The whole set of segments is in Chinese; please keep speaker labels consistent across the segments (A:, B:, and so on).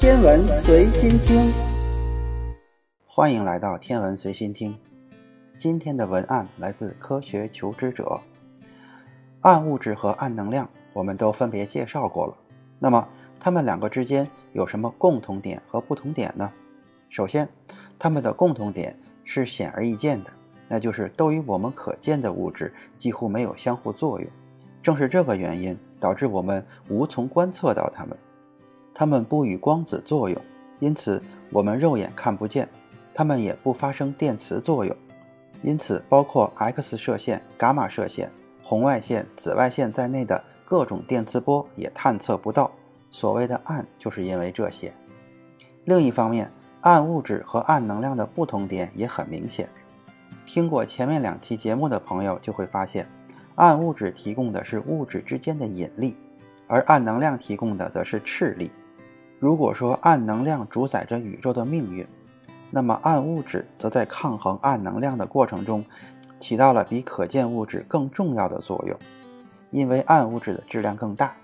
A: 天文随心听，
B: 欢迎来到天文随心听。今天的文案来自科学求知者。暗物质和暗能量，我们都分别介绍过了。那么，它们两个之间有什么共同点和不同点呢？首先，它们的共同点是显而易见的，那就是都与我们可见的物质几乎没有相互作用。正是这个原因，导致我们无从观测到它们。它们不与光子作用，因此我们肉眼看不见；它们也不发生电磁作用，因此包括 X 射线、伽马射线。红外线、紫外线在内的各种电磁波也探测不到。所谓的暗，就是因为这些。另一方面，暗物质和暗能量的不同点也很明显。听过前面两期节目的朋友就会发现，暗物质提供的是物质之间的引力，而暗能量提供的则是斥力。如果说暗能量主宰着宇宙的命运，那么暗物质则在抗衡暗能量的过程中。起到了比可见物质更重要的作用，因为暗物质的质量更大。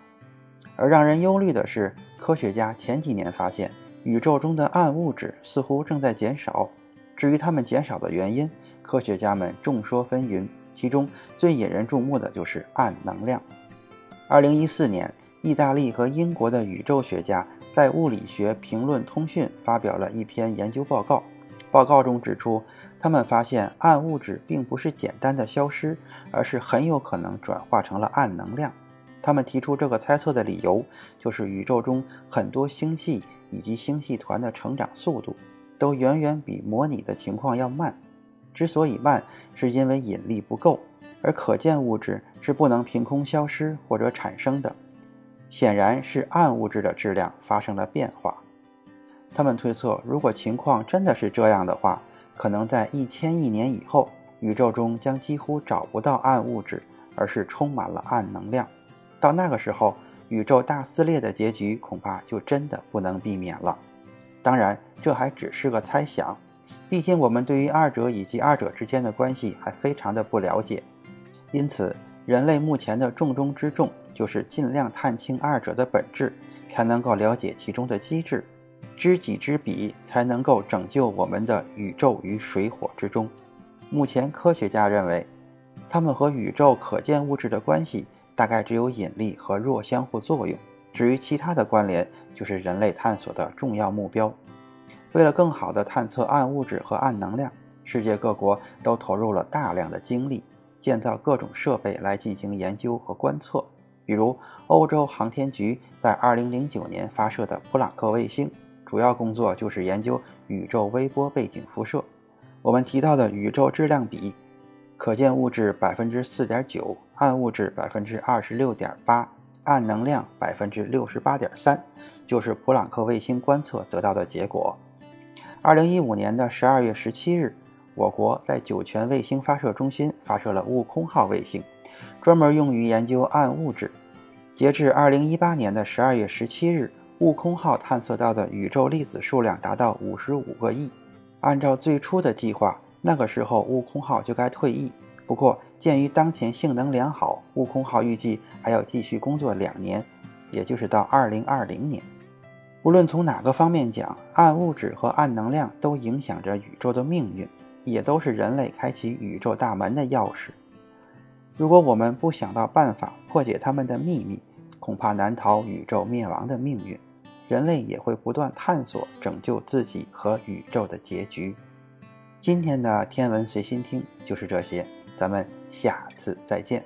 B: 而让人忧虑的是，科学家前几年发现，宇宙中的暗物质似乎正在减少。至于它们减少的原因，科学家们众说纷纭。其中最引人注目的就是暗能量。二零一四年，意大利和英国的宇宙学家在《物理学评论通讯》发表了一篇研究报告。报告中指出。他们发现暗物质并不是简单的消失，而是很有可能转化成了暗能量。他们提出这个猜测的理由，就是宇宙中很多星系以及星系团的成长速度都远远比模拟的情况要慢。之所以慢，是因为引力不够，而可见物质是不能凭空消失或者产生的。显然是暗物质的质量发生了变化。他们推测，如果情况真的是这样的话，可能在一千亿年以后，宇宙中将几乎找不到暗物质，而是充满了暗能量。到那个时候，宇宙大撕裂的结局恐怕就真的不能避免了。当然，这还只是个猜想，毕竟我们对于二者以及二者之间的关系还非常的不了解。因此，人类目前的重中之重就是尽量探清二者的本质，才能够了解其中的机制。知己知彼，才能够拯救我们的宇宙于水火之中。目前，科学家认为，它们和宇宙可见物质的关系大概只有引力和弱相互作用。至于其他的关联，就是人类探索的重要目标。为了更好地探测暗物质和暗能量，世界各国都投入了大量的精力，建造各种设备来进行研究和观测。比如，欧洲航天局在2009年发射的普朗克卫星。主要工作就是研究宇宙微波背景辐射。我们提到的宇宙质量比，可见物质百分之四点九，暗物质百分之二十六点八，暗能量百分之六十八点三，就是普朗克卫星观测得到的结果。二零一五年的十二月十七日，我国在酒泉卫星发射中心发射了悟空号卫星，专门用于研究暗物质。截至二零一八年的十二月十七日。悟空号探测到的宇宙粒子数量达到五十五个亿。按照最初的计划，那个时候悟空号就该退役。不过，鉴于当前性能良好，悟空号预计还要继续工作两年，也就是到二零二零年。无论从哪个方面讲，暗物质和暗能量都影响着宇宙的命运，也都是人类开启宇宙大门的钥匙。如果我们不想到办法破解他们的秘密，恐怕难逃宇宙灭亡的命运。人类也会不断探索拯救自己和宇宙的结局。今天的天文随心听就是这些，咱们下次再见。